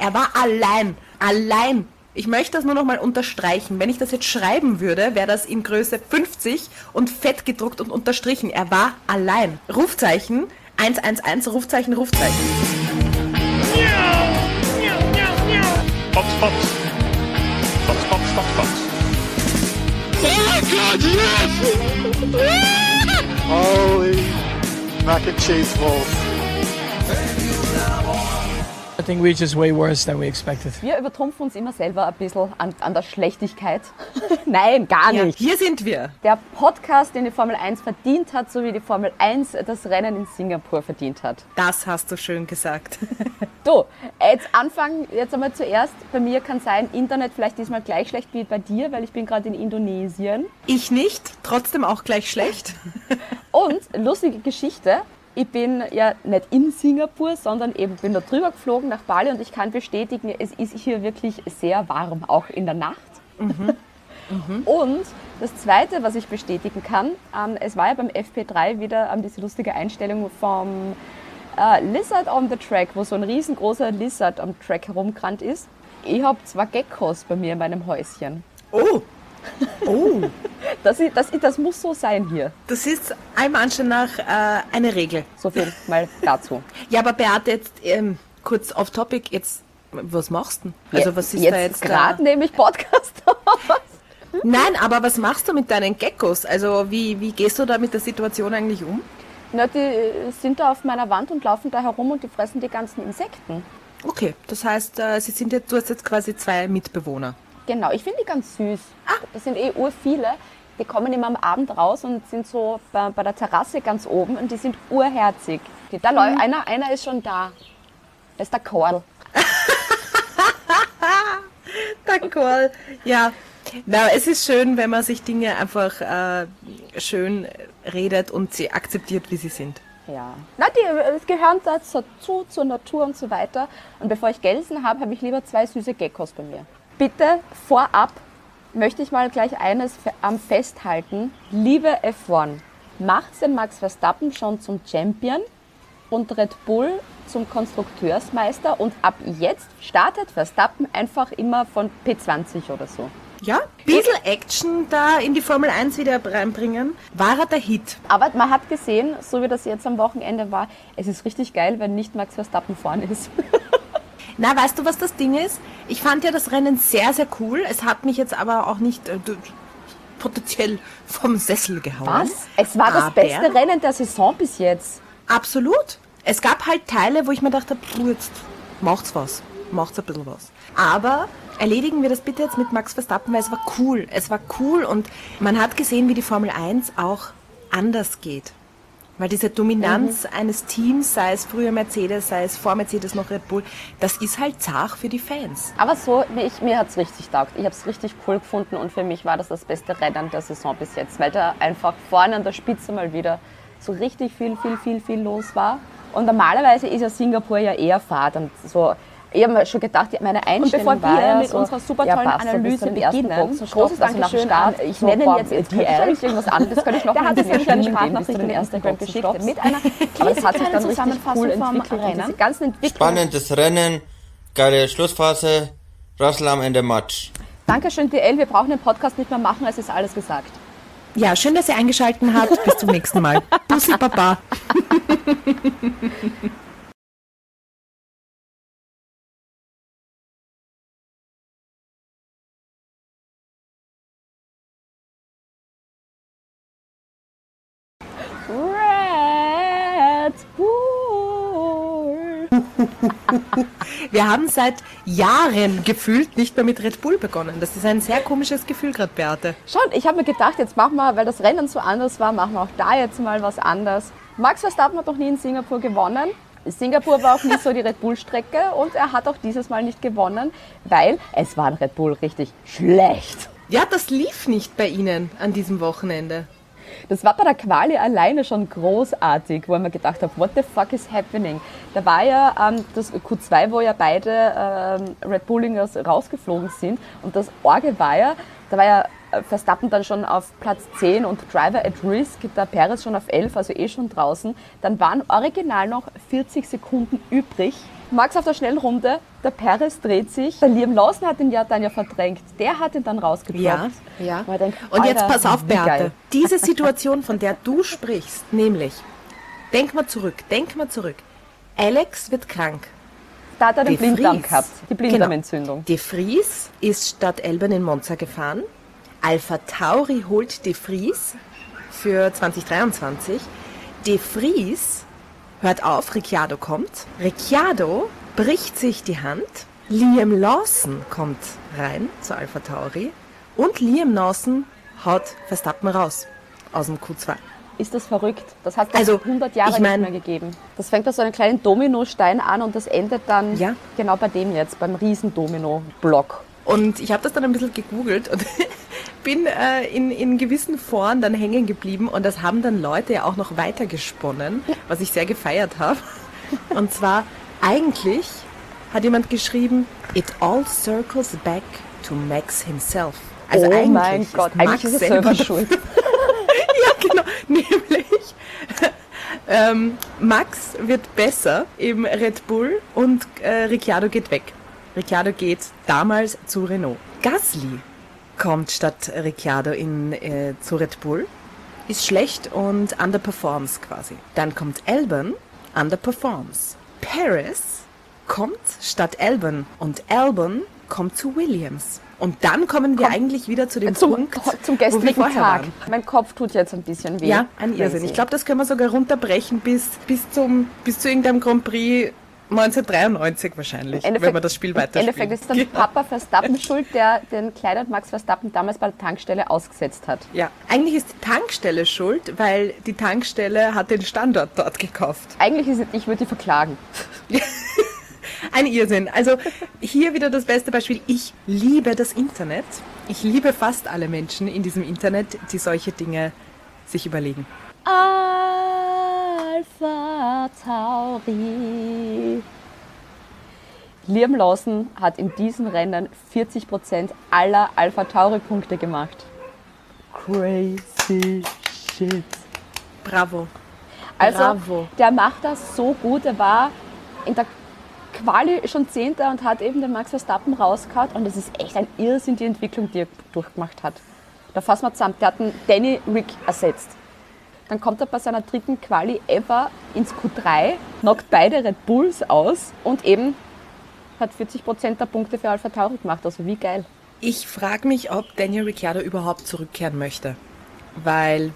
Er war allein. Allein. Ich möchte das nur noch mal unterstreichen. Wenn ich das jetzt schreiben würde, wäre das in Größe 50 und fett gedruckt und unterstrichen. Er war allein. Rufzeichen 111, Rufzeichen, Rufzeichen. Fox, Fox. Fox, Fox, Fox, Fox. Oh God, yes! Holy mac and cheese balls. I think we're just way worse than we expected. Wir übertrumpfen uns immer selber ein bisschen an, an der Schlechtigkeit. Nein, gar Ja, nicht. hier sind wir. Der Podcast, den die Formel 1 verdient hat, so wie die Formel 1 das Rennen in Singapur verdient hat. Das hast du schön gesagt. Du, jetzt anfangen, jetzt einmal zuerst. Bei mir kann sein, Internet vielleicht diesmal gleich schlecht wie bei dir, weil ich bin gerade in Indonesien. Ich nicht, trotzdem auch gleich schlecht. Und lustige Geschichte, ich bin ja nicht in Singapur, sondern eben bin da drüber geflogen nach Bali und ich kann bestätigen, es ist hier wirklich sehr warm, auch in der Nacht. Und das Zweite, was ich bestätigen kann, ähm, es war ja beim FP3 wieder ähm, diese lustige Einstellung vom äh, Lizard on the Track, wo so ein riesengroßer Lizard am Track herumgerannt ist. Ich habe zwei Geckos bei mir in meinem Häuschen. Oh, oh, Das, ist- das, ist- das muss so sein hier. das ist einem Anschein nach äh, eine Regel. So viel mal dazu. Ja, aber Beate, jetzt ähm, kurz off topic, jetzt, was machst du denn? Also was ist jetzt da jetzt gerade nehme ich Podcast auf. Nein, aber was machst du mit deinen Geckos? Also wie, wie gehst du da mit der Situation eigentlich um? Na, die äh, sind da auf meiner Wand und laufen da herum und die fressen die ganzen Insekten. Okay, das heißt, äh, sie sind jetzt, du hast jetzt quasi zwei Mitbewohner. Genau, ich finde die ganz süß. Das sind eh ur viele. Die kommen immer am Abend raus und sind so bei, bei der Terrasse ganz oben und die sind urherzig. Da läu- einer, einer ist schon da. Das ist der Korl. D'accord. Ja. Na, es ist schön, wenn man sich Dinge einfach äh, schön redet und sie akzeptiert, wie sie sind. Ja. Na, die äh, gehören dazu, zur Natur und so weiter. Und bevor ich Gelsen habe, habe ich lieber zwei süße Geckos bei mir. Bitte vorab möchte ich mal gleich eines am festhalten. Liebe F1, macht den Max Verstappen schon zum Champion und Red Bull zum Konstrukteursmeister und ab jetzt startet Verstappen einfach immer von P20 oder so. Ja, bisschen Action da in die Formel 1 wieder reinbringen. War er der Hit? Aber man hat gesehen, so wie das jetzt am Wochenende war, es ist richtig geil, wenn nicht Max Verstappen vorne ist. Na, weißt du, was das Ding ist? Ich fand ja das Rennen sehr, sehr cool. Es hat mich jetzt aber auch nicht äh, potenziell vom Sessel gehauen. Was? Es war das Aber- beste Rennen der Saison bis jetzt. Absolut. Es gab halt Teile, wo ich mir dachte, puh, jetzt macht's was. Macht's ein bisschen was. Aber erledigen wir das bitte jetzt mit Max Verstappen, weil es war cool. Es war cool und man hat gesehen, wie die Formel 1 auch anders geht. Weil diese Dominanz eines Teams, sei es früher Mercedes, sei es vor Mercedes noch Red Bull, das ist halt zart für die Fans. Aber so, wie ich, mir hat es richtig taugt. Ich habe es richtig cool gefunden und für mich war das das beste Rennen der Saison bis jetzt, weil da einfach vorne an der Spitze mal wieder so richtig viel, viel, viel, viel los war. Und normalerweise ist ja Singapur ja eher Fahrt und so. Ich habe mir schon gedacht, meine Einstellung bevor war wir ja mit so, unserer super tollen ja, Analyse beginnen, großes also Dankeschön Start, an- ich so, nenne jetzt die jetzt L, wirklich irgendwas anderes, das könnte ich noch Der ein hat jetzt bisschen eine kleine erklären, bis zu Sprachnachricht dem in ersten Instagram geschickt mit einer Aber das hat sich klitzekleinen dann richtig Zusammenfassung cool vom entwickelt, Rennen. Spannendes Rennen, geile Schlussphase, Russell am Ende Match. Dankeschön, DL. Wir brauchen den Podcast nicht mehr machen, es ist alles gesagt. Ja, schön, dass ihr eingeschaltet habt. Bis zum nächsten Mal. Bussi Baba. Wir haben seit Jahren gefühlt nicht mehr mit Red Bull begonnen. Das ist ein sehr komisches Gefühl gerade, Beate. Schon, ich habe mir gedacht, jetzt machen wir, weil das Rennen so anders war, machen wir auch da jetzt mal was anders. Max Verstappen hat noch nie in Singapur gewonnen. Singapur war auch nie so die Red Bull-Strecke und er hat auch dieses Mal nicht gewonnen, weil es war ein Red Bull richtig schlecht. Ja, das lief nicht bei Ihnen an diesem Wochenende. Das war bei der Quali alleine schon großartig, wo ich mir gedacht habe, what the fuck is happening? Da war ja ähm, das Q2, wo ja beide ähm, Red Bullingers rausgeflogen sind und das Orge war ja, da war ja äh, Verstappen dann schon auf Platz 10 und Driver at Risk, der Perez schon auf 11, also eh schon draußen. Dann waren original noch 40 Sekunden übrig. Max auf der Schnellrunde der Perez dreht sich. Der Liam Lawson hat ihn ja dann ja verdrängt. Der hat ihn dann rausgedroppt. Ja, ja. Wo ich denk, Und jetzt pass auf, Beate. Diese Situation, von der du sprichst, nämlich, denk mal zurück, denk mal zurück. Alex wird krank. Da hat er den. Blinddarm gehabt. Die Blinddarmentzündung. De Vries ist statt Elben in Monza gefahren. Alpha Tauri holt De Vries für 2023. De Vries hört auf, Ricciardo kommt. Ricciardo bricht sich die Hand. Liam Lawson kommt rein zu Alpha Tauri. Und Liam Lawson haut Verstappen raus aus dem Q2. Ist das verrückt? Das hat es Also, 100 Jahre ich mein- nicht mehr gegeben. Das fängt bei so einem kleinen Dominostein an und das endet dann Ja. genau bei dem jetzt, beim riesen Domino-Block. Und ich habe das dann ein bisschen gegoogelt und bin äh, in, in gewissen Foren dann hängen geblieben und das haben dann Leute ja auch noch weiter gesponnen, was ich sehr gefeiert habe. Und zwar eigentlich hat jemand geschrieben, it all circles back to Max himself. Also oh eigentlich mein Gott, Max eigentlich ist es selber selber schuld. ja, genau. Nämlich, ähm, Max wird besser im Red Bull und äh, Ricciardo geht weg. Ricciardo geht damals zu Renault. Gasly kommt statt Ricciardo in, äh, zu Red Bull, ist schlecht und underperforms quasi. Dann kommt Albon, underperforms. Paris kommt statt Albon und Albon kommt zu Williams. Und dann kommen wir eigentlich wieder zu dem Zum, Punkt, zum wo wir gestrigen Tag. waren. Mein Kopf tut jetzt ein bisschen weh. Ja, ein Irrsinn. Ich glaube, das können wir sogar runterbrechen bis, bis, zum, bis zu irgendeinem Grand Prix 1993 wahrscheinlich, wenn wir das Spiel Im weiterspielen. Endeffekt ist dann Papa Verstappen schuld, der den kleinen Max Verstappen damals bei der Tankstelle ausgesetzt hat. Ja, eigentlich ist die Tankstelle schuld, weil die Tankstelle hat den Standort dort gekauft. Eigentlich ist es, ich würde die verklagen. Ein Irrsinn. Also hier wieder das beste Beispiel. Ich liebe das Internet. Ich liebe fast alle Menschen in diesem Internet, die solche Dinge sich überlegen. Alpha Tauri. Liam Lawson hat in diesem Rennen 40% aller Alpha Tauri Punkte gemacht. Crazy shit. Bravo. Also, Bravo. der macht das so gut. Er war in der Quali schon Zehnter und hat eben den Max Verstappen rausgehauen. Und das ist echt ein Irrsinn, die Entwicklung, die er durchgemacht hat. Da fassen wir zusammen. Der hat einen Danny Rick ersetzt. Dann kommt er bei seiner dritten Quali ever ins Q3, knockt beide Red Bulls aus und eben hat 40% der Punkte für Alpha Tauri gemacht. Also wie geil. Ich frage mich, ob Daniel Ricciardo überhaupt zurückkehren möchte. Weil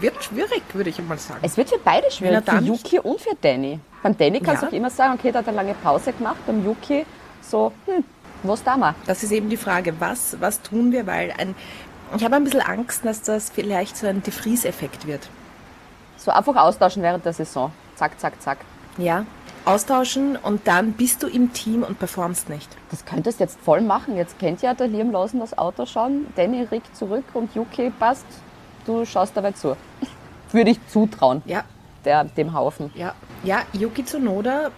wird schwierig, würde ich mal sagen. Es wird für beide schwierig, er da für Yuki und für Danny. Beim Danny kannst Ja. du auch immer sagen, okay, der hat eine lange Pause gemacht. Beim Yuki so, hm, was da mal? Das ist eben die Frage, was, was tun wir? Weil ein, ich habe ein bisschen Angst, dass das vielleicht so ein Defries-Effekt wird. So einfach austauschen während der Saison. Zack, zack, zack. Ja, austauschen und dann bist du im Team und performst nicht. Das könntest du jetzt voll machen. Jetzt kennt ja der Liam Lawson das Auto schon. Danny rickt zurück und Yuki passt. Du schaust dabei zu. Würde ich zutrauen, Ja, der, dem Haufen. ja. Ja, Yuki Tsunoda,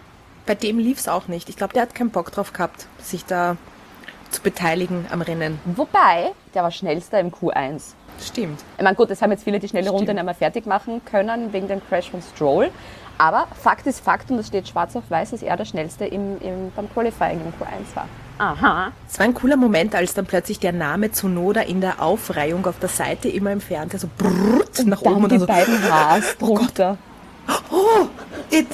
bei dem lief es auch nicht. Ich glaube, der hat keinen Bock drauf gehabt, sich da zu beteiligen am Rennen. Wobei, der war schnellster im Q1. Stimmt. Ich meine, gut, das haben jetzt viele die schnelle Runde nicht mehr fertig machen können wegen dem Crash von Stroll. Aber Fakt ist Fakt und es steht schwarz auf weiß, dass er der schnellste im, im, beim Qualifying im Q1 war. Aha. Es war ein cooler Moment, als dann plötzlich der Name Tsunoda in der Aufreihung auf der Seite immer im Fernseher so brrrt nach Dann oben und die dann so, beiden Haars drunter. it,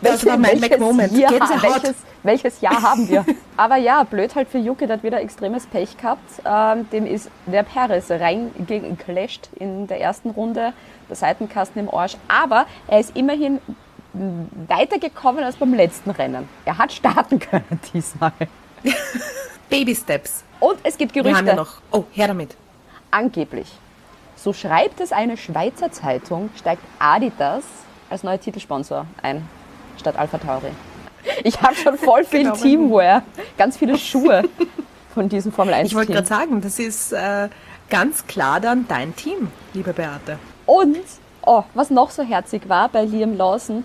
das war mein welches Moment. Jahr, welches, welches Jahr haben wir? Aber ja, blöd halt für Yuki, der hat wieder extremes Pech gehabt. Ähm, dem ist der Perez reingeclasht in der ersten Runde, der Seitenkasten im Arsch. Aber er ist immerhin weitergekommen als beim letzten Rennen. Er hat starten können diesmal. Baby Steps. Und es gibt Wir Gerüchte, haben ja noch. Oh, her damit. angeblich. So schreibt es eine Schweizer Zeitung, steigt Adidas als neuer Titelsponsor ein, statt Alpha Tauri. Ich habe schon voll viel Genau. Teamwear, ganz viele Schuhe von diesem Formel 1 Ich wollte gerade sagen, das ist äh, ganz klar dann dein Team, liebe Beate. Und, oh, was noch so herzig war bei Liam Lawson,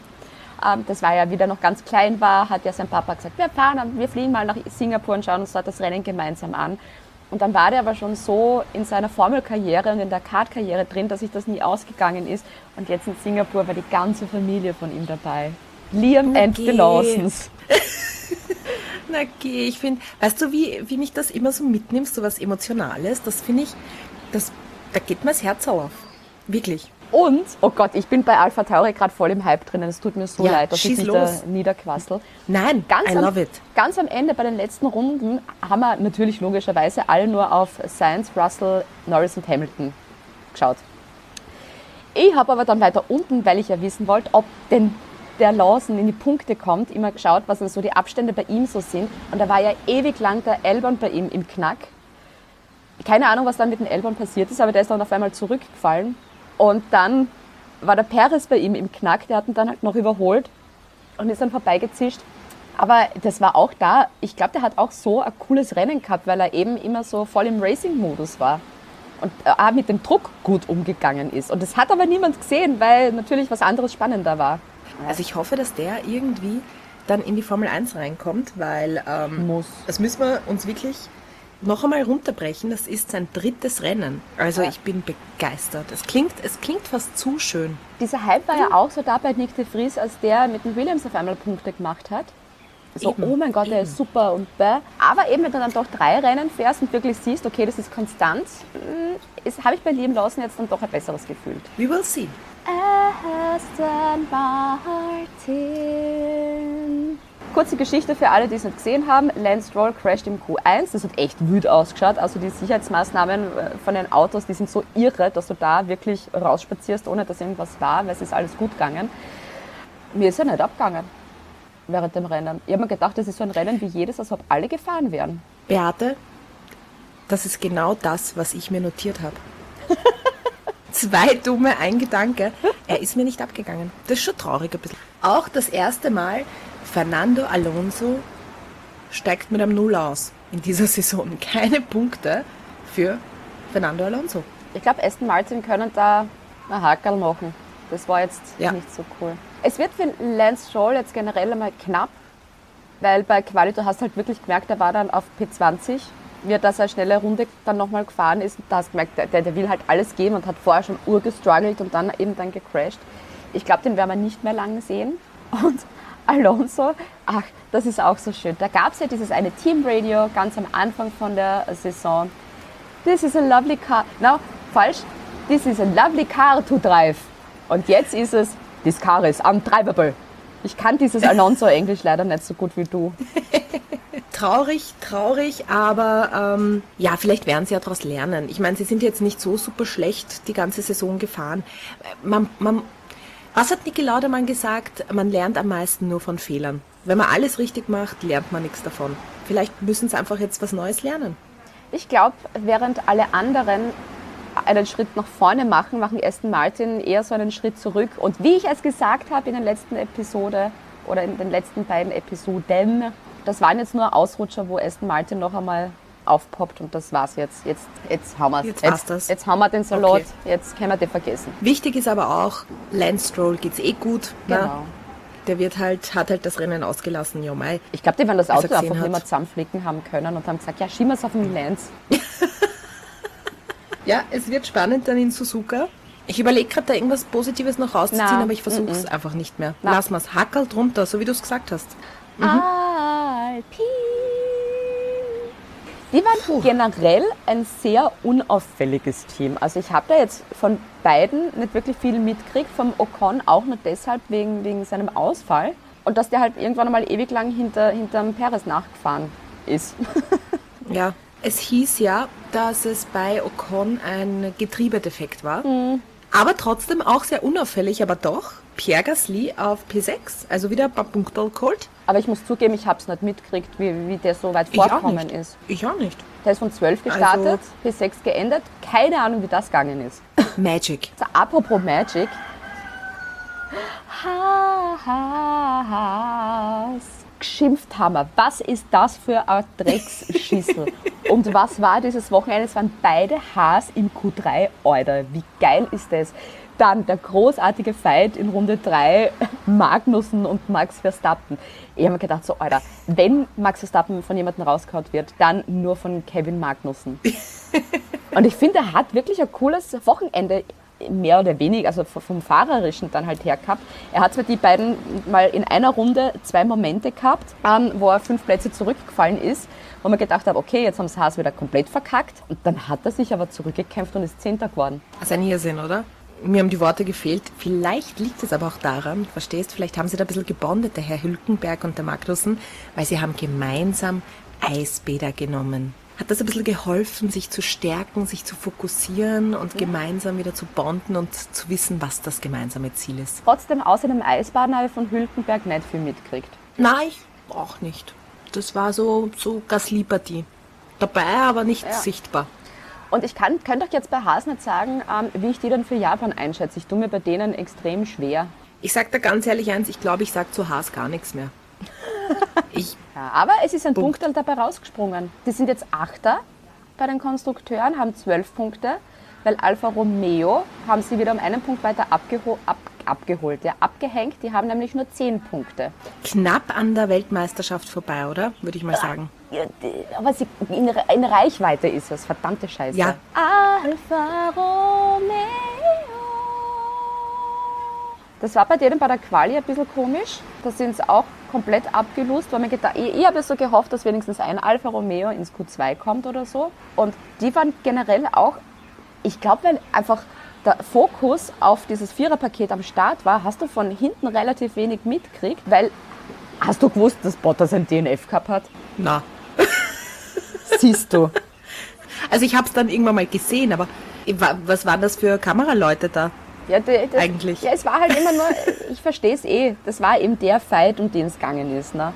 ähm, das war ja, wie der noch ganz klein war, hat ja sein Papa gesagt, wir fahren, wir fliegen mal nach Singapur und schauen uns dort das Rennen gemeinsam an. Und dann war der aber schon so in seiner Formelkarriere und in der Kartkarriere drin, dass sich das nie ausgegangen ist. Und jetzt in Singapur war die ganze Familie von ihm dabei. Liam and the Okay. Lawsons. Na geh, ich finde, weißt du, wie, wie mich das immer so mitnimmst, so was Emotionales, das finde ich, das, da geht mir das Herz auf. Wirklich. Und, oh Gott, ich bin bei Alpha Tauri gerade voll im Hype drinnen. Es tut mir so Ja, leid, dass ich mich los. da niederquassel. Nein, Ganz I am, love it. Ganz am Ende bei den letzten Runden haben wir natürlich logischerweise alle nur auf Sainz, Russell, Norris und Hamilton geschaut. Ich habe aber dann weiter unten, weil ich ja wissen wollte, ob denn der Lawson in die Punkte kommt, immer geschaut, was denn so die Abstände bei ihm so sind. Und da war ja ewig lang der Elbern bei ihm im Knack. Keine Ahnung, was dann mit dem Elbern passiert ist, aber der ist dann auf einmal zurückgefallen. Und dann war der Perez bei ihm im Knack, der hat ihn dann halt noch überholt und ist dann vorbeigezischt. Aber das war auch da, ich glaube, der hat auch so ein cooles Rennen gehabt, weil er eben immer so voll im Racing-Modus war. Und äh, auch mit dem Druck gut umgegangen ist. Und das hat aber niemand gesehen, weil natürlich was anderes spannender war. Also ich hoffe, dass der irgendwie dann in die Formel 1 reinkommt, weil ähm, Muss. das müssen wir uns wirklich noch einmal runterbrechen. Das ist sein drittes Rennen. Also Ja. ich bin begeistert. Es klingt, es klingt fast zu schön. Dieser Hype war ja auch so da bei Nick de Vries, als der mit dem Williams auf einmal Punkte gemacht hat. So, Eben, oh mein Gott, der ist super und bäh. Aber eben, wenn du dann doch drei Rennen fährst und wirklich siehst, okay, das ist konstant, ist- habe ich bei Liam Lawson jetzt dann doch ein besseres Gefühl. We will see. Aston Martin. Kurze Geschichte für alle, die es nicht gesehen haben. Lance Stroll crasht im Q1. Das hat echt wüt ausgeschaut. Also die Sicherheitsmaßnahmen äh, von den Autos, die sind so irre, dass du da wirklich rausspazierst, ohne dass irgendwas war, weil es ist alles gut gegangen. Mir ist ja nicht abgegangen während dem Rennen. Ich habe mir gedacht, das ist so ein Rennen wie jedes, als ob alle gefahren wären. Beate, das ist genau das, was ich mir notiert habe. Zwei dumme, ein Gedanke. Er ist mir nicht abgegangen. Das ist schon traurig ein bisschen. Auch das erste Mal, Fernando Alonso steigt mit einem Null aus in dieser Saison. Keine Punkte für Fernando Alonso. Ich glaube, Aston Martin können da ein Hakerl machen. Das war jetzt Ja. nicht so cool. Es wird für Lance Stroll jetzt generell einmal knapp, weil bei Quali, du hast halt wirklich gemerkt, er war dann auf P20, wie er das eine schnelle Runde dann nochmal gefahren ist. Und da hast du gemerkt, der, der will halt alles geben und hat vorher schon urgestruggelt und dann eben dann gecrashed. Ich glaube, den werden wir nicht mehr lange sehen. Und Alonso, ach, das ist auch so schön. Da gab es ja dieses eine Teamradio ganz am Anfang von der Saison. This is a lovely car. No, falsch. This is a lovely car to drive. Und jetzt ist es, this car is undrivable. Ich kann dieses Alonso-Englisch leider nicht so gut wie du. Traurig, traurig, aber ähm, ja, vielleicht werden sie ja daraus lernen. Ich meine, sie sind jetzt nicht so super schlecht die ganze Saison gefahren. Man, man, was hat Niki Laudermann gesagt? Man lernt am meisten nur von Fehlern. Wenn man alles richtig macht, lernt man nichts davon. Vielleicht müssen sie einfach jetzt was Neues lernen. Ich glaube, während alle anderen einen Schritt nach vorne machen, machen Aston Martin eher so einen Schritt zurück. Und wie ich es gesagt habe in der letzten Episode oder in den letzten beiden Episoden, das waren jetzt nur Ausrutscher, wo Aston Martin noch einmal aufpoppt und das war's jetzt. Jetzt, jetzt haben wir Jetzt war's jetzt, das. jetzt haben wir den Salat, Okay. jetzt können wir den vergessen. Wichtig ist aber auch, Lance Stroll geht's eh gut. Ne? Genau. Der wird halt, hat halt das Rennen ausgelassen, ja mei. Ich glaube, die werden das Auto einfach hat. nicht mehr zusammenflicken haben können und haben gesagt, ja, schieben wir es auf den Lance. Ja, es wird spannend dann in Suzuka. Ich überlege gerade, da irgendwas Positives noch rauszuziehen, Na, aber ich versuche es einfach nicht mehr. Na. Lass mal's. Hackerl drunter, so wie du es gesagt hast. Alpine. Die waren Puh. generell ein sehr unauffälliges Team. Also ich habe da jetzt von beiden nicht wirklich viel mitgekriegt, vom Ocon auch nur deshalb wegen, wegen seinem Ausfall. Und dass der halt irgendwann einmal ewig lang hinter, hinterm Perez nachgefahren ist. Ja, es hieß ja, dass es bei Ocon ein Getriebedefekt war. Aber trotzdem auch sehr unauffällig, aber doch. Pierre Gasly auf P6, also wieder ein paar Punkte geholt. Aber ich muss zugeben, ich habe es nicht mitgekriegt, wie, wie der so weit vorgekommen ist. Ich auch nicht. Der ist von 12 gestartet, Also- P6 geendet. Keine Ahnung, wie das gegangen ist. Magic. So, apropos Magic. Ha. Geschimpft haben wir. Was ist das für ein Drecksschissel? Und was war dieses Wochenende? Es waren beide Haas im Q3. Alter, wie geil ist das? Dann der großartige Fight in Runde 3, Magnussen und Max Verstappen. Ich habe mir gedacht, so, Alter, wenn Max Verstappen von jemandem rausgehauen wird, dann nur von Kevin Magnussen. Und ich finde, er hat wirklich ein cooles Wochenende mehr oder weniger, also vom Fahrerischen dann halt her gehabt. Er hat zwar die beiden mal in einer Runde zwei Momente gehabt, wo er fünf Plätze zurückgefallen ist, wo man gedacht hat, okay, jetzt haben sie Haas wieder komplett verkackt. Und dann hat er sich aber zurückgekämpft und ist Zehnter geworden. Das ist ein Irrsinn, oder? Mir haben die Worte gefehlt. Vielleicht liegt es aber auch daran, verstehst, vielleicht haben sie da ein bisschen gebondet, der Herr Hülkenberg und der Magnussen, weil sie haben gemeinsam Eisbäder genommen. Hat das ein bisschen geholfen, sich zu stärken, sich zu fokussieren und gemeinsam wieder zu bonden und zu wissen, was das gemeinsame Ziel ist? Trotzdem, außer dem Eisbaden habe ich von Hülkenberg nicht viel mitgekriegt. Nein, ich auch nicht. Das war so, so Gaslipartie. Dabei, aber nicht Ja. sichtbar. Und ich kann, könnte euch jetzt bei Haas nicht sagen, ähm, wie ich die dann für Japan einschätze. Ich tue mir bei denen extrem schwer. Ich sag da ganz ehrlich eins, ich glaube, ich sag zu Haas gar nichts mehr. Ich Ja, aber es ist ein Punkt. Punkt dabei rausgesprungen. Die sind jetzt Achter bei den Konstrukteuren, haben zwölf Punkte, weil Alfa Romeo haben sie wieder um einen Punkt weiter abgeho ab abgeholt, ja, abgehängt. Die haben nämlich nur zehn Punkte. knapp an der Weltmeisterschaft vorbei, oder? Würde ich mal sagen. Ja, Aber sie, in, in Reichweite ist es, verdammte Scheiße. Ja. Alfa Romeo. Das war bei denen bei der Quali ein bisschen komisch. Da sind sie auch komplett abgelust, weil man gedacht, ich, ich habe so gehofft, dass wenigstens ein Alfa Romeo ins Q2 kommt oder so. Und die waren generell auch, ich glaube, weil einfach der Fokus auf dieses Viererpaket am Start war, hast du von hinten relativ wenig mitgekriegt, weil hast du gewusst, dass Bottas ein DNF gehabt hat? Na. Siehst du. Also ich habe es dann irgendwann mal gesehen, aber was waren das für Kameraleute da? Ja, das, Eigentlich. Ja, es war halt immer nur, ich verstehe es eh, das war eben der Fight, um den es gegangen ist. Ne?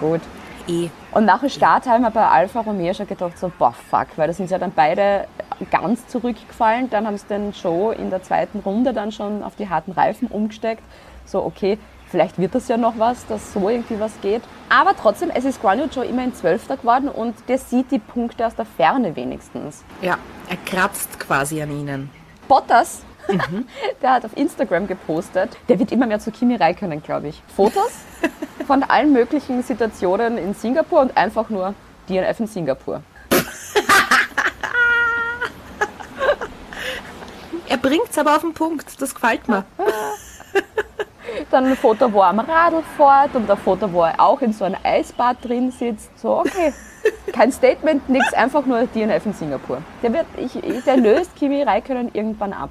Gut. Eh. Und nach dem Start haben wir bei Alfa Romeo schon gedacht, so, boah, fuck, weil da sind sie ja dann beide ganz zurückgefallen. Dann haben sie den Show in der zweiten Runde dann schon auf die harten Reifen umgesteckt. So, okay, vielleicht wird das ja noch was, dass so irgendwie was geht. Aber trotzdem, es ist Guan Yu Zhou immerhin Zwölfter geworden und der sieht die Punkte aus der Ferne wenigstens. Ja, er kratzt quasi an ihnen. Bottas, der hat auf Instagram gepostet, der wird immer mehr zu Kimi Räikkönen, glaube ich. Fotos von allen möglichen Situationen in Singapur und einfach nur DNF in Singapur. Er bringt's aber auf den Punkt, das gefällt mir. Dann ein Foto, wo er am Radl fährt und ein Foto, wo er auch in so einem Eisbad drin sitzt. So, okay. Kein Statement, nichts, einfach nur DNF in Singapur. Der, wird, ich, ich- der löst Kimi Räikkönen irgendwann ab.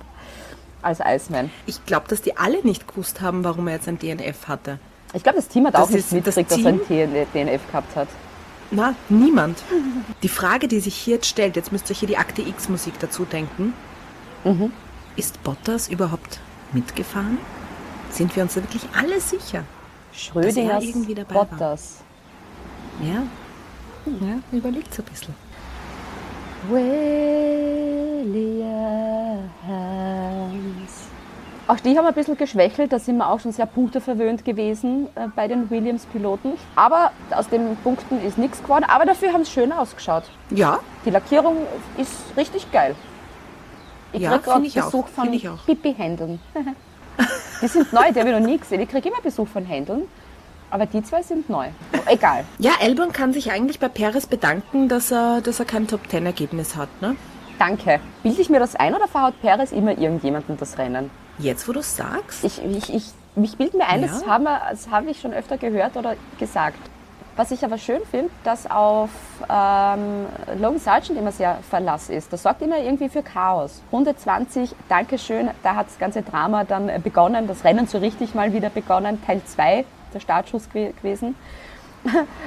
Als Iceman. Ich glaube, dass die alle nicht gewusst haben, warum er jetzt ein DNF hatte. Ich glaube, das Team hat Das auch nicht ist das mitgekriegt, dass er ein DNF gehabt hat. Na, niemand. Die Frage, die sich hier jetzt stellt, jetzt müsst ihr euch hier die Akte X-Musik dazu denken. Ist Bottas überhaupt mitgefahren? Sind wir uns da wirklich alle sicher? Schrödingers irgendwie dabei war. Bottas. Ja. Ja, überlegt ein bisschen. Williams. Auch die haben ein bisschen geschwächelt, da sind wir auch schon sehr punkteverwöhnt gewesen äh, bei den Williams-Piloten. Aber aus den Punkten ist nichts geworden, aber dafür haben sie schön ausgeschaut. Ja, Die Lackierung ist richtig geil. Ich Ja, krieg gerade ich auch, Besuch von. Pipi-Händeln. die sind neu, die habe ich noch nie gesehen. Ich kriege immer Besuch von Händeln, aber die zwei sind neu. Egal. Ja, Albon kann sich eigentlich bei Perez bedanken, dass er, dass er kein Top-10-Ergebnis hat. Ne? Danke. Bilde ich mir das ein oder verhaut Perez immer irgendjemanden das Rennen? Jetzt, wo du sagst. Ich, ich, ich, mich bildet mir ein, das Ja. haben wir- das habe ich schon öfter gehört oder gesagt. Was ich aber schön finde, dass auf ähm, Logan Sargent immer sehr Verlass ist. Das sorgt immer irgendwie für Chaos. Runde 20, Dankeschön, da hat das ganze Drama dann äh, begonnen, das Rennen so richtig mal wieder begonnen. Teil 2, der Startschuss gew- gewesen.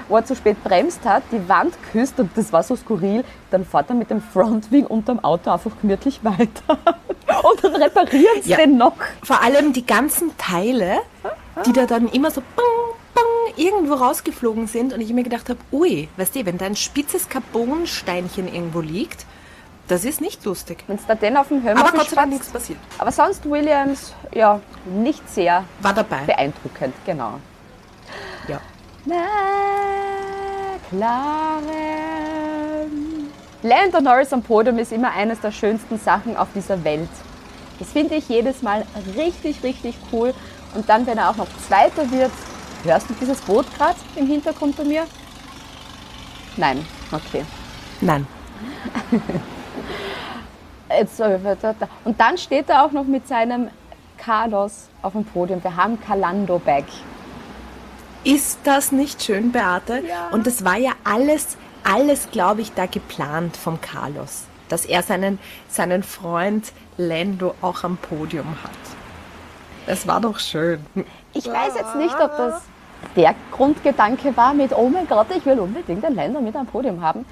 Wo er zu spät bremst hat, die Wand küsst und das war so skurril. Dann fährt er mit dem Frontwing unterm Auto einfach gemütlich weiter. Und dann reparieren sie Ja. den noch. Vor allem die ganzen Teile, die da dann immer so bang, bang, irgendwo rausgeflogen sind und ich mir gedacht habe, ui, weißt du, wenn da ein spitzes Carbonsteinchen irgendwo liegt, das ist nicht lustig. Wenn es da den auf dem Helm Aber Gott sei Dank nichts passiert. Aber sonst Williams, ja, nicht sehr War dabei. beeindruckend, genau. Ja. McLaren. Lando Norris am Podium ist immer eines der schönsten Sachen auf dieser Welt. Das finde ich jedes Mal richtig, richtig cool. Und dann, wenn er auch noch Zweiter wird, hörst du dieses Boot gerade im Hintergrund bei mir? Nein, okay. Nein. Jetzt, und dann steht er auch noch mit seinem Carlos auf dem Podium. Wir haben Calando back. Ist das nicht schön, Beate? Ja. Und das war ja alles, alles, glaube ich, da geplant vom Carlos. Dass er seinen, seinen Freund Lando auch am Podium hat. Das war doch schön. Ich weiß jetzt nicht, ob das der Grundgedanke war mit, oh mein Gott, ich will unbedingt ein Länder mit am Podium haben.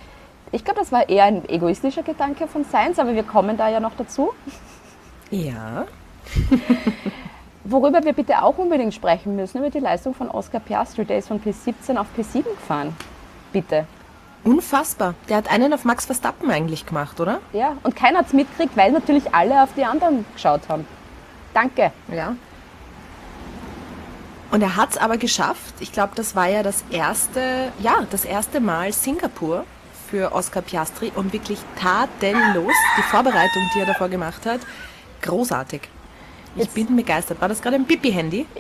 Ich glaube, das war eher ein egoistischer Gedanke von Sainz, aber wir kommen da ja noch dazu. Ja. Worüber wir bitte auch unbedingt sprechen müssen, über die Leistung von Oscar Piastri. Der ist von P17 auf P7 gefahren. Bitte. Unfassbar. Der hat einen auf Max Verstappen eigentlich gemacht, oder? Ja, und keiner hat es mitgekriegt, weil natürlich alle auf die anderen geschaut haben. Danke. Ja. Und er hat es aber geschafft. Ich glaube, das war ja das erste, ja, das erste Mal Singapur für Oscar Piastri und wirklich tadellos die Vorbereitung, die er davor gemacht hat, großartig. Ich bin begeistert. War das gerade ein Pipi-Handy?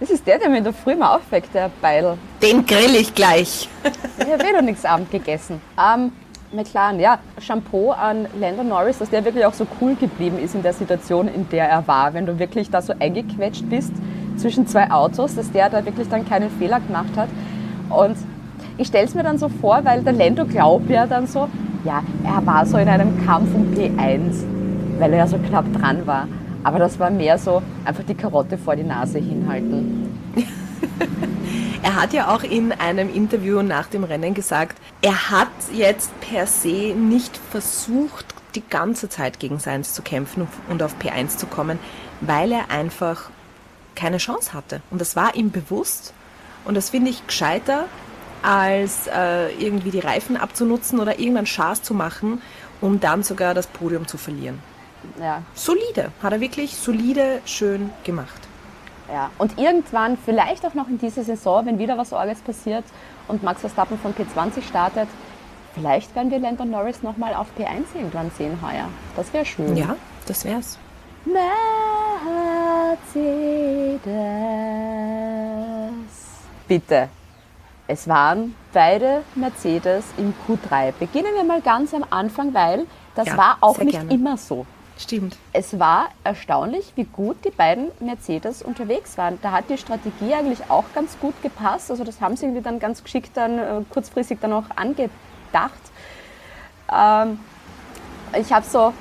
Das ist der, der mir in der Früh mal aufweckt, der Beil. Den grill ich gleich. Ich habe eh noch nichts Abend gegessen. Ähm, McLaren, ja, Shampoo an Lando Norris, dass der wirklich auch so cool geblieben ist in der Situation, in der er war. Wenn du wirklich da so eingequetscht bist zwischen zwei Autos, dass der da wirklich dann keinen Fehler gemacht hat. Und ich stelle es mir dann so vor, weil der Lando glaubt ja dann so, ja, er war so in einem Kampf um P1, weil er ja so knapp dran war. Aber das war mehr so einfach die Karotte vor die Nase hinhalten. Er hat ja auch in einem Interview nach dem Rennen gesagt, er hat jetzt per se nicht versucht, die ganze Zeit gegen Sainz zu kämpfen und auf P1 zu kommen, weil er einfach keine Chance hatte. Und das war ihm bewusst. Und das finde ich gescheiter, als äh, irgendwie die Reifen abzunutzen oder irgendeinen Schaß zu machen, um dann sogar das Podium zu verlieren. Ja, Solide, hat er wirklich solide, schön gemacht. Ja, und irgendwann, vielleicht auch noch in dieser Saison, wenn wieder was Orges passiert und Max Verstappen von P20 startet, vielleicht werden wir Lando Norris nochmal auf P1 irgendwann sehen heuer. Das wäre schön. Ja, das wär's. Mercedes. Bitte. Es waren beide Mercedes im Q3. Beginnen wir mal ganz am Anfang, weil das Ja, war auch nicht gerne. immer so. Stimmt. Es war erstaunlich, wie gut die beiden Mercedes unterwegs waren. Da hat die Strategie eigentlich auch ganz gut gepasst. Also das haben sie irgendwie dann ganz geschickt dann äh, kurzfristig dann auch angedacht. Ähm, ich habe so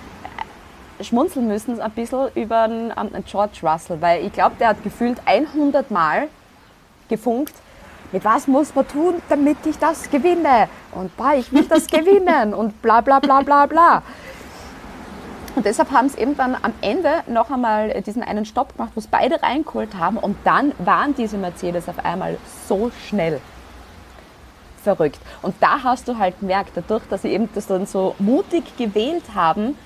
äh, schmunzeln müssen ein bisschen über den, ähm, George Russell, weil ich glaube, der hat gefühlt 100 Mal gefunkt, mit was muss man tun, damit ich das gewinne? Und boah, ich will das gewinnen und bla bla bla bla bla. Und deshalb haben sie eben dann am Ende noch einmal diesen einen Stopp gemacht, wo es beide reingeholt haben. Und dann waren diese Mercedes auf einmal so schnell. Verrückt. Und da hast du halt gemerkt, dadurch, dass sie eben das dann so mutig gewählt haben,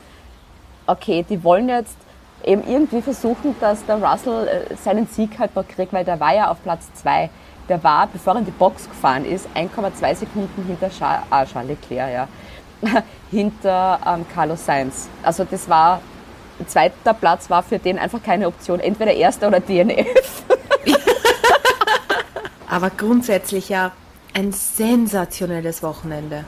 okay, die wollen jetzt eben irgendwie versuchen, dass der Russell äh, seinen Sieg halt noch kriegt, weil der war ja auf Platz 2. Der war, bevor er in die Box gefahren ist, 1,2 Sekunden hinter ah, Charles Leclerc, ja, hinter ähm, Carlos Sainz. Also das war, zweiter Platz war für den einfach keine Option, entweder erster oder DNF. Aber grundsätzlich ja ein sensationelles Wochenende.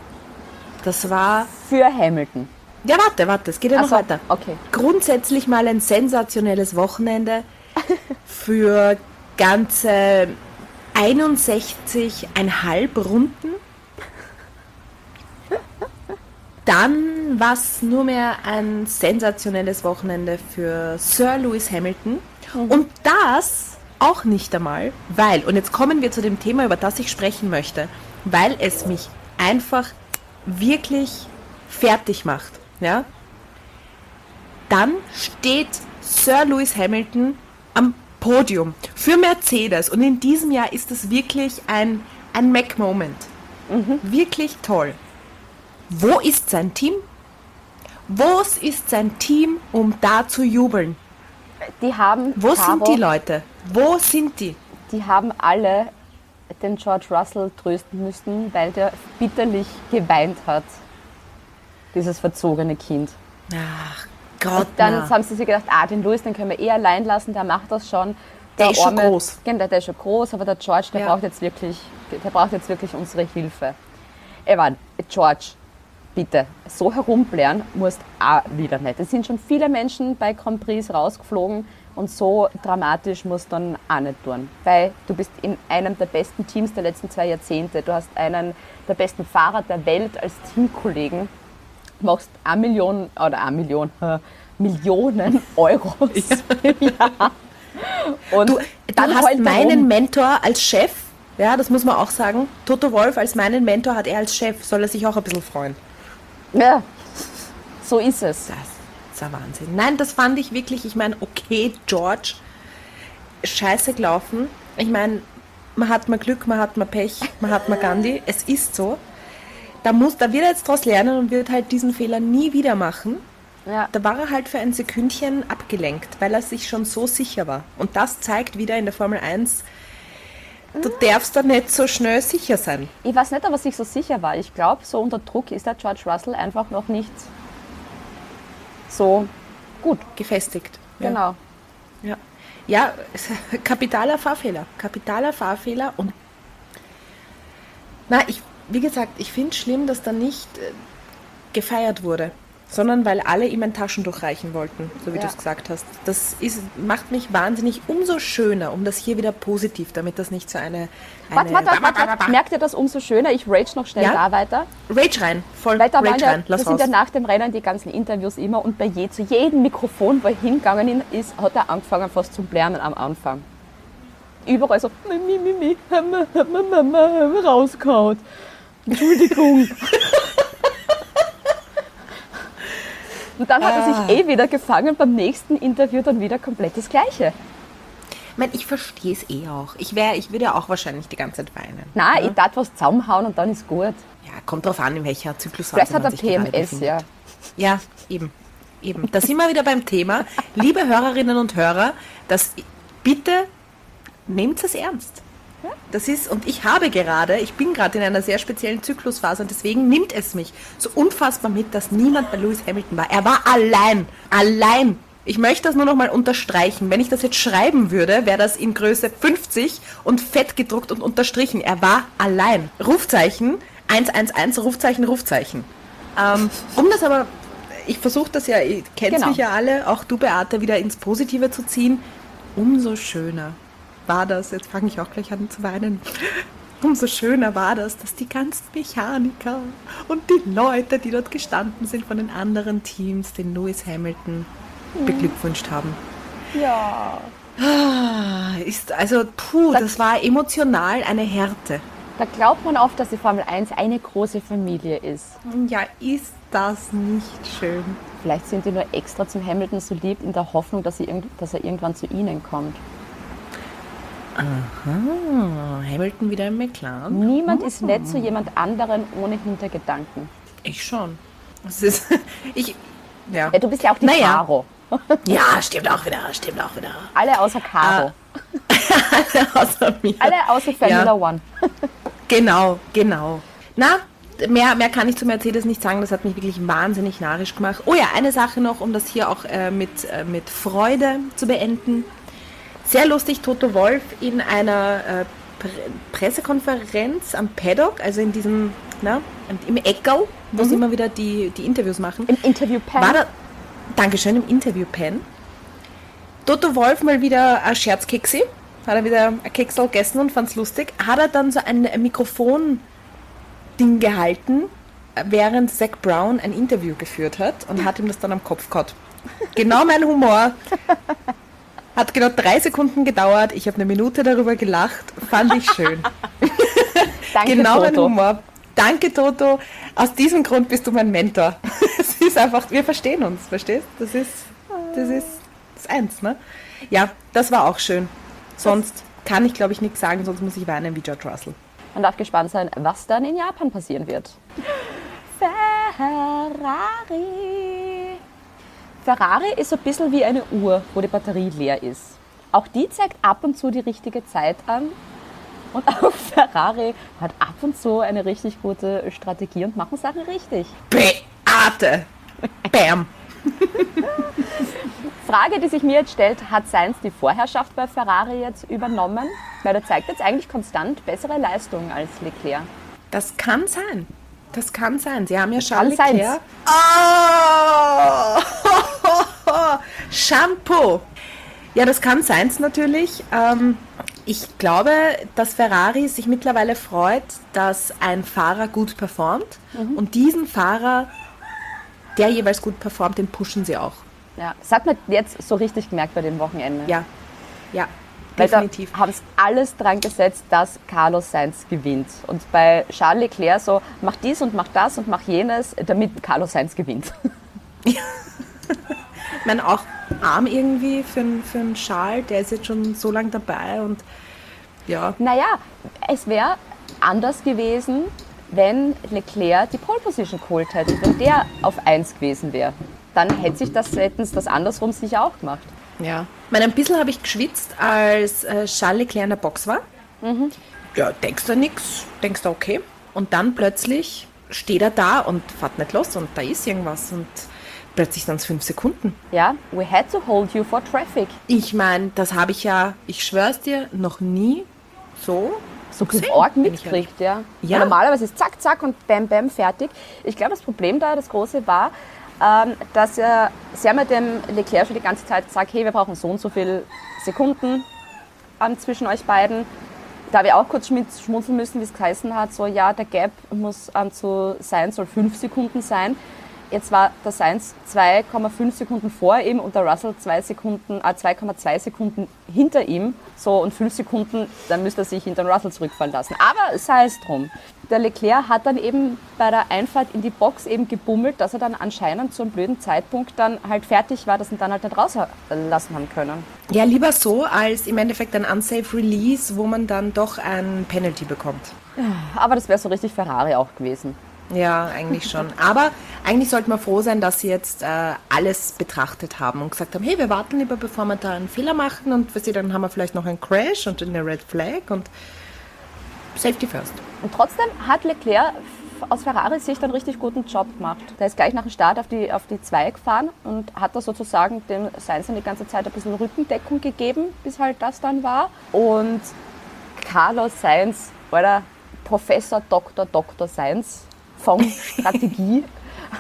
Das war. Für Hamilton. Ja, warte, warte, es geht ja noch so, weiter. okay. Grundsätzlich mal ein sensationelles Wochenende für ganze 61,5 Runden. Dann war es nur mehr ein sensationelles Wochenende für Sir Lewis Hamilton. Und das auch nicht einmal, weil, und jetzt kommen wir zu dem Thema, über das ich sprechen möchte, weil es mich einfach wirklich fertig macht. Ja? Dann steht Sir Lewis Hamilton am Podium für Mercedes und in diesem Jahr ist es wirklich ein, ein Mac-Moment. Wirklich toll. Wo ist sein Team? Wo ist sein Team, um da zu jubeln? Die haben, Wo Caro, sind die Leute? Wo sind die? die haben alle den George Russell trösten müssen, weil der bitterlich geweint hat. Dieses verzogene Kind. Ach Gott, Dann na. haben sie sich gedacht, ah, den Louis, den können wir eh allein lassen, der macht das schon. Der ist schon groß. Genau, der ist schon groß, aber der George, der Ja. braucht jetzt wirklich, der braucht jetzt wirklich unsere Hilfe. Evan, George, bitte, so herumblären musst auch wieder nicht. Es sind schon viele Menschen bei Grand Prix rausgeflogen und so dramatisch musst du dann auch nicht tun. Weil du bist in einem der besten Teams der letzten zwei Jahrzehnte. Du hast einen der besten Fahrer der Welt als Teamkollegen. Machst eine Million, oder eine Million, äh, Millionen Euros im Jahr. Und Du, dann du hast er meinen rum. Mentor als Chef, ja, das muss man auch sagen. Toto Wolf als meinen Mentor hat er als Chef, soll er sich auch ein bisschen freuen. Ja, so ist es. Das ist ein Wahnsinn. Nein, das fand ich wirklich, ich meine, okay, George, scheiße gelaufen. Ich meine, man hat mal Glück, man hat mal Pech, man hat mal Gandhi. Es ist so. Da, muss, da wird er jetzt draus lernen und wird halt diesen Fehler nie wieder machen. Ja. Da war er halt für ein Sekündchen abgelenkt, weil er sich schon so sicher war. Und das zeigt wieder in der Formel 1, du darfst da nicht so schnell sicher sein. Ich weiß nicht, ob er sich so sicher war. Ich glaube, so unter Druck ist der George Russell einfach noch nicht so gut. Gefestigt. Ja. Genau. Ja, ja es- kapitaler Fahrfehler. Kapitaler Fahrfehler und na, ich, wie gesagt, ich finde es schlimm, dass da nicht äh, gefeiert wurde, sondern weil alle ihm ein Taschentuch reichen wollten, so wie Ja. du es gesagt hast. Das ist, macht mich wahnsinnig umso schöner, um das hier wieder positiv, damit das nicht so eine, eine Warte, warte, warte, warte. Merkt ihr das umso schöner? Ich rage noch schnell Ja? da weiter. Rage rein, voll waren Rage ja, rein, lass sind raus. ja nach dem Rennen die ganzen Interviews immer und bei je, zu jedem Mikrofon, wo er hingegangen ist, hat er angefangen fast zu blären am Anfang. Überall so, mi, mi, mi, mi, rausgehauen. Entschuldigung. und dann hat er Ah. sich eh wieder gefangen, beim nächsten Interview dann wieder komplett das Gleiche. Ich meine, ich verstehe es eh auch. Ich, wär, ich würde ja auch wahrscheinlich die ganze Zeit weinen. Nein, ja? ich tat was zusammenhauen und dann ist gut. Ja, kommt drauf an, in welcher Zyklusphase Vielleicht hat man er sich gerade PMS, ja. Ja, eben. Eben. Da sind wir wieder beim Thema. Liebe Hörerinnen und Hörer, das bitte nehmt es ernst. Das ist, und ich habe gerade, ich bin gerade in einer sehr speziellen Zyklusphase und deswegen nimmt es mich so unfassbar mit, dass niemand bei Lewis Hamilton war. Er war allein. Allein. Ich möchte das nur noch mal unterstreichen. Wenn ich das jetzt schreiben würde, wäre das in Größe 50 und fett gedruckt und unterstrichen. Er war allein. Rufzeichen 111, Rufzeichen, Rufzeichen. Ähm, um das aber, ich versuche das ja, ihr kennt Genau. mich ja alle, auch du Beate, wieder ins Positive zu ziehen. Umso schöner war das, jetzt fange ich auch gleich an zu weinen, umso schöner war das, dass die ganzen Mechaniker und die Leute, die dort gestanden sind von den anderen Teams, den Lewis Hamilton beglückwünscht haben. Ja. Ah, Ist, also, puh, das war emotional eine Härte. Da glaubt man oft, dass die Formel 1 eine große Familie ist. Ja, ist das nicht schön? Vielleicht sind die nur extra zum Hamilton so lieb in der Hoffnung, dass, sie dass er irgendwann zu ihnen kommt. Ah, Hamilton wieder im McLaren. Niemand ist nett zu jemand anderen ohne Hintergedanken. Ich schon. Das ist, ich, ja. Ja, du bist ja auch die Naja. Caro. Ja, stimmt auch wieder, stimmt auch wieder. Alle außer Caro. Außer mir. Alle außer Formula Ja. One. Genau, genau. Na, mehr, mehr kann ich zu Mercedes nicht sagen. Das hat mich wirklich wahnsinnig narrisch gemacht. Oh ja, eine Sache noch, um das hier auch äh, mit, äh, mit Freude zu beenden. Sehr lustig, Toto Wolf in einer äh, Pre Pressekonferenz am Paddock, also in diesem, na, im Eckerl, wo sie immer wieder die, die Interviews machen. Im Interview Pen. War da, Dankeschön, im Interview-Pen. Toto Wolf mal wieder ein Scherzkeksi. Hat er wieder ein Keksel gegessen und fand's lustig. Hat er dann so ein, ein Mikrofon-Ding gehalten, während Zach Brown ein Interview geführt hat und hat ihm das dann am Kopf gehabt. Genau mein Humor. Hat genau drei Sekunden gedauert. Ich habe eine Minute darüber gelacht. Fand ich schön. Danke, genau mein Toto. Humor. Danke, Toto. Aus diesem Grund bist du mein Mentor. Es ist einfach, wir verstehen uns, verstehst? Das ist, das ist das Eins, ne? Ja, das war auch schön. Sonst kann ich, glaube ich, nichts sagen, sonst muss ich weinen wie George Russell. Man darf gespannt sein, was dann in Japan passieren wird. Ferrari. Ferrari ist so ein bisschen wie eine Uhr, wo die Batterie leer ist. Auch die zeigt ab und zu die richtige Zeit an. Und auch Ferrari hat ab und zu eine richtig gute Strategie und machen Sachen richtig. Beate! Bam! Frage, die sich mir jetzt stellt, hat Sainz die Vorherrschaft bei Ferrari jetzt übernommen? Weil er zeigt jetzt eigentlich konstant bessere Leistungen als Leclerc. Das kann sein. Das kann sein. Sie haben ja Charles. Leclerc. Oh! Shampoo. Ja, das kann sein natürlich. Ähm, ich glaube, dass Ferrari sich mittlerweile freut, dass ein Fahrer gut performt. Mhm. Und diesen Fahrer, der jeweils gut performt, den pushen sie auch. Ja, das hat man jetzt so richtig gemerkt bei dem Wochenende. Ja, ja, Weil definitiv. haben es alles dran gesetzt, dass Carlos Sainz gewinnt. Und bei Charles Leclerc so, mach dies und mach das und mach jenes, damit Carlos Sainz gewinnt. Ich meine, auch arm irgendwie für, einen- für einen Charles, der ist jetzt schon so lange dabei und ja, Naja, es wäre anders gewesen, wenn Leclerc die Pole Position geholt hätte, wenn der auf 1 gewesen wäre. Dann hätte sich das, hätten sie das andersrum sicher auch gemacht. Ja. Ich meine, ein bisschen habe ich geschwitzt, als äh, Charles Leclerc in der Box war. Ja, denkst du nix, denkst du okay. Und dann plötzlich steht er da und fährt nicht los und da ist irgendwas und plötzlich sind es fünf Sekunden. Ja, we had to hold you for traffic. Ich meine, das habe ich ja, ich schwör's dir, noch nie so so arg mitkriegt, ja. Ja. Normalerweise ist zack, zack und bam, bam, fertig. Ich glaube, das Problem da, das große war, ähm, dass er, sie haben ja dem Leclerc schon die ganze Zeit gesagt, hey, wir brauchen so und so viele Sekunden ähm, zwischen euch beiden. Da ich auch kurz schmunzeln müssen, wie es geheißen hat, so ja, der Gap muss ähm, zu sein, soll fünf Sekunden sein. Jetzt war der Sainz 2,5 Sekunden vor ihm und der Russell 2 Sekunden, 2,2 Sekunden hinter ihm. So und 5 Sekunden, dann müsste er sich hinter den Russell zurückfallen lassen. Aber sei es drum. Der Leclerc hat dann eben bei der Einfahrt in die Box eben gebummelt, dass er dann anscheinend zu einem blöden Zeitpunkt dann halt fertig war, dass ihn dann halt nicht rauslassen haben können. Ja, lieber so, als im Endeffekt ein unsafe Release, wo man dann doch ein Penalty bekommt. Aber das wäre so richtig Ferrari auch gewesen. Ja, eigentlich schon. Aber eigentlich sollte man froh sein, dass sie jetzt äh, alles betrachtet haben und gesagt haben, hey, wir warten lieber, bevor wir da einen Fehler machen und weißt du, dann haben wir vielleicht noch einen Crash und eine Red Flag und Safety first. Und trotzdem hat Leclerc aus Ferraris Sicht einen richtig guten Job gemacht. Der ist gleich nach dem Start auf die, auf die 2 gefahren und hat da sozusagen dem Sainz dann die ganze Zeit ein bisschen Rückendeckung gegeben, bis halt das dann war. Und Carlos Sainz, oder Professor Dr. Dr. Sainz von Strategie.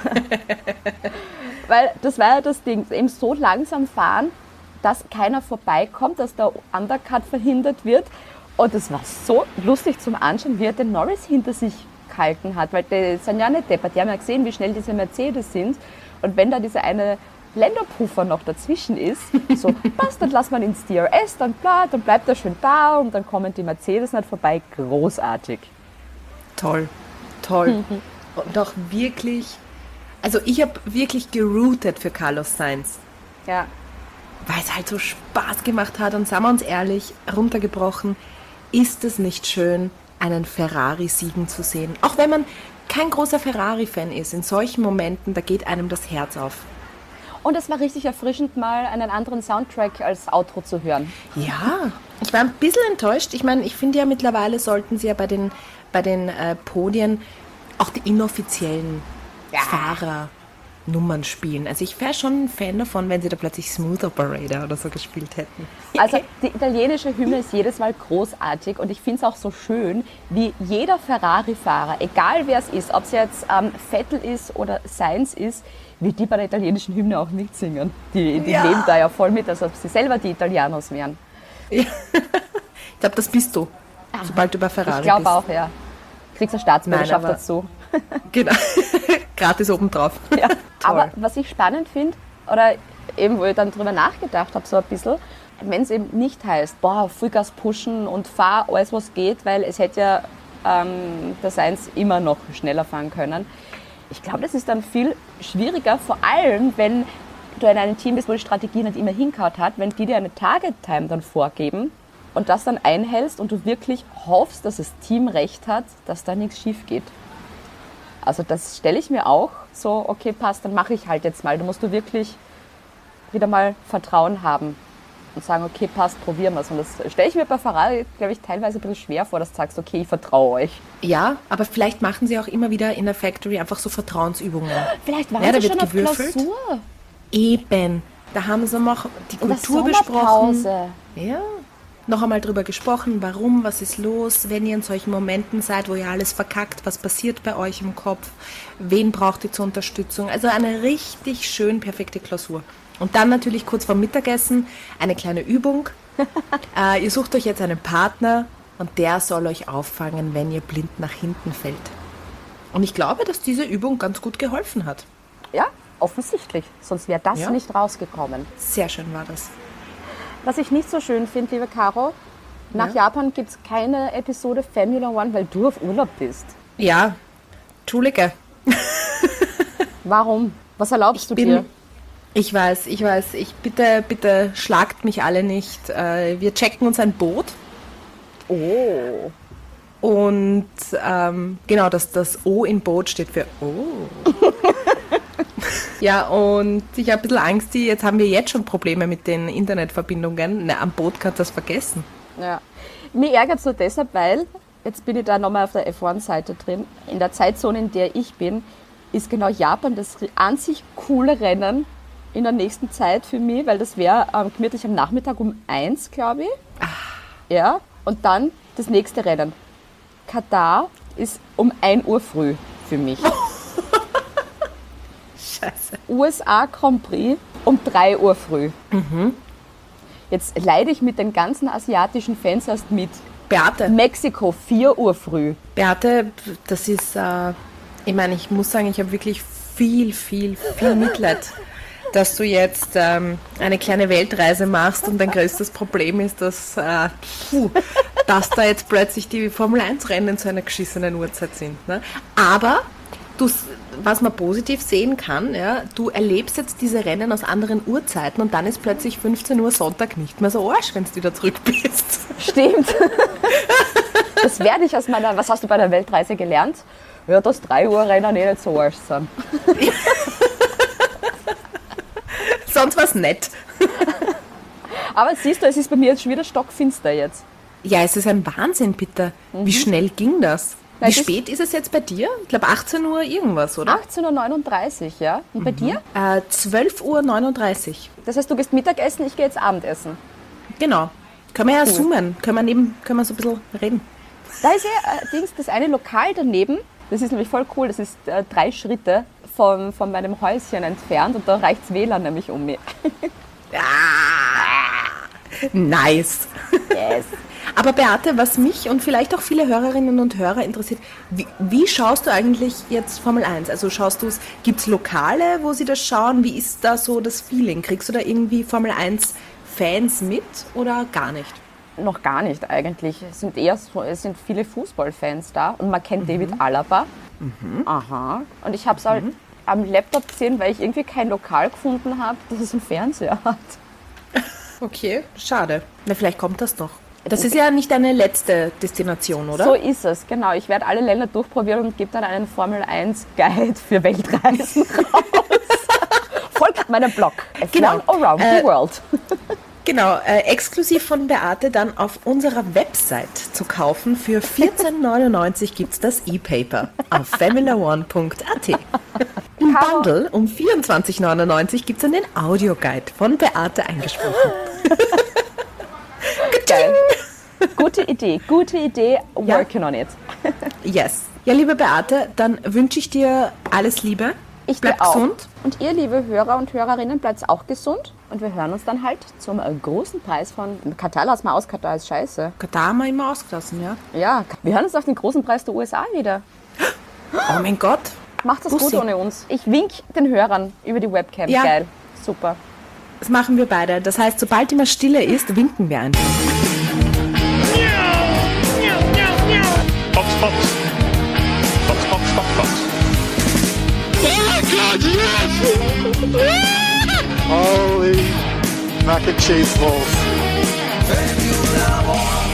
Weil das war ja das Ding, eben so langsam fahren, dass keiner vorbeikommt, dass der Undercut verhindert wird. Und es war so lustig zum Anschauen, wie er den Norris hinter sich gehalten hat, weil die sind ja nicht deppert. Die haben ja gesehen, wie schnell diese Mercedes sind. Und wenn da dieser eine Länderpuffer noch dazwischen ist, so, passt, dann wir ihn ins DRS, dann, bla, dann bleibt er schön da und dann kommen die Mercedes nicht vorbei. Großartig. Toll, toll. Und auch wirklich, also ich habe wirklich geroutet für Carlos Sainz. Ja. weil es halt so Spaß gemacht hat. Und sagen wir uns ehrlich, runtergebrochen, ist es nicht schön, einen Ferrari siegen zu sehen. Auch wenn man kein großer Ferrari-Fan ist, in solchen Momenten, da geht einem das Herz auf. Und es war richtig erfrischend, mal einen anderen Soundtrack als Outro zu hören. Ja, ich war ein bisschen enttäuscht. Ich meine, ich finde ja mittlerweile sollten sie ja bei den, bei den äh, Podien auch die inoffiziellen Fahrernummern spielen. Also ich wäre schon ein Fan davon, wenn sie da plötzlich Smooth Operator oder so gespielt hätten. Also die italienische Hymne ist jedes Mal großartig und ich finde es auch so schön, wie jeder Ferrari-Fahrer, egal wer es ist, ob es jetzt ähm, Vettel ist oder Sainz ist, wie die bei der italienischen Hymne auch mitsingen. Die, die Ja. leben da ja voll mit, als ob sie selber die Italianos wären. Ich glaube, das bist du, sobald du bei Ferrari Ich glaube bist. auch, ja. Kriegst eine Staatsbürgerschaft Nein, dazu. Genau. Gratis obendrauf. Ja. Aber was ich spannend finde, oder eben wo ich dann drüber nachgedacht habe, so ein bisschen, wenn es eben nicht heißt, boah, Vollgas pushen und fahr alles, was geht, weil es hätte ja ähm, der Seins immer noch schneller fahren können. Ich glaube, das ist dann viel schwieriger, vor allem, wenn du in einem Team bist, wo die Strategie nicht immer hinkaut hat, wenn die dir eine Target-Time dann vorgeben und das dann einhältst und du wirklich hoffst, dass das Team recht hat, dass da nichts schief geht. Also das stelle ich mir auch so, okay, passt, dann mache ich halt jetzt mal. Da musst du wirklich wieder mal Vertrauen haben und sagen, okay, passt, probieren wir es. Und das stelle ich mir bei Ferrari, glaube ich, teilweise ein bisschen schwer vor, dass du sagst, okay, ich vertraue euch. Ja, aber vielleicht machen sie auch immer wieder in der Factory einfach so Vertrauensübungen. Vielleicht waren Ja, sie schon auf gewürfelt. Klausur. Eben. Da haben sie noch die Kultur besprochen. Ja, noch einmal drüber gesprochen, warum, was ist los, wenn ihr in solchen Momenten seid, wo ihr alles verkackt, was passiert bei euch im Kopf, wen braucht ihr zur Unterstützung. Also eine richtig schön perfekte Klausur. Und dann natürlich kurz vor Mittagessen eine kleine Übung. äh, ihr sucht euch jetzt einen Partner und der soll euch auffangen, wenn ihr blind nach hinten fällt. Und ich glaube, dass diese Übung ganz gut geholfen hat. Ja, offensichtlich. Sonst wäre das Ja. nicht rausgekommen. Sehr schön war das. Was ich nicht so schön finde, liebe Caro, nach Ja. Japan gibt es keine Episode Formula One, weil du auf Urlaub bist. Ja, Entschuldige. Warum? Was erlaubst du bin- dir? Ich weiß, ich weiß. Ich bitte, bitte schlagt mich alle nicht. Äh, wir checken uns ein Boot Oh. und ähm, genau, das, das O in Boot steht für Oh. ja, und ich habe ein bisschen Angst, die, jetzt haben wir jetzt schon Probleme mit den Internetverbindungen. Na, am Boot kannst du das vergessen. Ja. Mir ärgert es nur deshalb, weil, jetzt bin ich da nochmal auf der F1-Seite drin, in der Zeitzone, in der ich bin, ist genau Japan das an sich coole Rennen in der nächsten Zeit für mich, weil das wäre ähm, gemütlich am Nachmittag um eins, glaube ich. Ja, und dann das nächste Rennen. Katar ist um 1 Uhr früh für mich. Scheiße. USA Grand Prix um 3 Uhr früh. Jetzt leide ich mit den ganzen asiatischen Fans erst mit. Beate, Mexiko 4 Uhr früh. Beate, das ist, äh, ich meine, ich muss sagen, ich habe wirklich viel, viel, viel Mitleid, dass du jetzt ähm, eine kleine Weltreise machst und dein größtes Problem ist, dass, äh, puh, dass da jetzt plötzlich die Formel 1 Rennen zu einer geschissenen Uhrzeit sind. Ne? Aber du, was man positiv sehen kann, ja, du erlebst jetzt diese Rennen aus anderen Uhrzeiten und dann ist plötzlich 15 Uhr Sonntag nicht mehr so arsch, wenn du wieder zurück bist. Stimmt. Das werde ich aus meiner. Was hast du bei der Weltreise gelernt? Ja, dass 3 Uhr Rennen eh nicht so arsch sind. Sonst war es nett. Aber siehst du, es ist bei mir jetzt schon wieder stockfinster jetzt. Ja, es ist ein Wahnsinn, Peter. Wie schnell ging das? Wie spät ist es jetzt bei dir? Ich glaube 18 Uhr irgendwas, oder? 18.39 Uhr, ja? Und bei dir? Äh, 12.39 Uhr. Das heißt, du gehst Mittagessen, ich gehe jetzt Abendessen. Genau. Können wir ja zoomen. Können wir, neben, können wir so ein bisschen reden. Da ist ja äh, Dings, das eine Lokal daneben. Das ist nämlich voll cool. Das ist äh, drei Schritte von, von meinem Häuschen entfernt und da reicht's WLAN nämlich um mich. Nice. Yes. Aber Beate, was mich und vielleicht auch viele Hörerinnen und Hörer interessiert, wie, wie schaust du eigentlich jetzt Formel 1? Also schaust du es, gibt es Lokale, wo sie das schauen? Wie ist da so das Feeling? Kriegst du da irgendwie Formel 1 Fans mit oder gar nicht? Noch gar nicht eigentlich. Es sind eher es sind viele Fußballfans da und man kennt David Alaba. Aha. Und ich habe es halt am Laptop gesehen, weil ich irgendwie kein Lokal gefunden habe, das es einen Fernseher hat. Okay, schade. Na, vielleicht kommt das noch. Das ist ja nicht deine letzte Destination, oder? So ist es, genau. Ich werde alle Länder durchprobieren und gebe dann einen Formel 1 Guide für Weltreisen raus. Folgt meinem Blog. F1 Genau. Around Äh, the World. Genau, äh, exklusiv von Beate dann auf unserer Website zu kaufen. Für 14,99 gibt es das E-Paper auf formula1.at. Im. Bundle um 24,99 gibt es dann den Audioguide von Beate eingesprochen. Geil. Gute Idee, gute Idee. Working on it. Yes. Ja, liebe Beate, dann wünsche ich dir alles Liebe. Ich Bleib dir auch. gesund. Und ihr, liebe Hörer und Hörerinnen, bleibt auch gesund. Und wir hören uns dann halt zum äh, großen Preis von Katar. Lass mal aus, Katar ist scheiße. Da haben wir immer ausgelassen, ja? Ja, wir hören uns auf den großen Preis der USA wieder. Oh mein Gott. Macht das Bussi. gut ohne uns. Ich wink den Hörern über die Webcam. Ja. Geil. Super. Das machen wir beide. Das heißt, sobald immer Stille ist, winken wir einfach. Fox, Fox. Fox, Fox, Fox, Fox. Oh God, yes! Holy mac and cheese balls. Thank you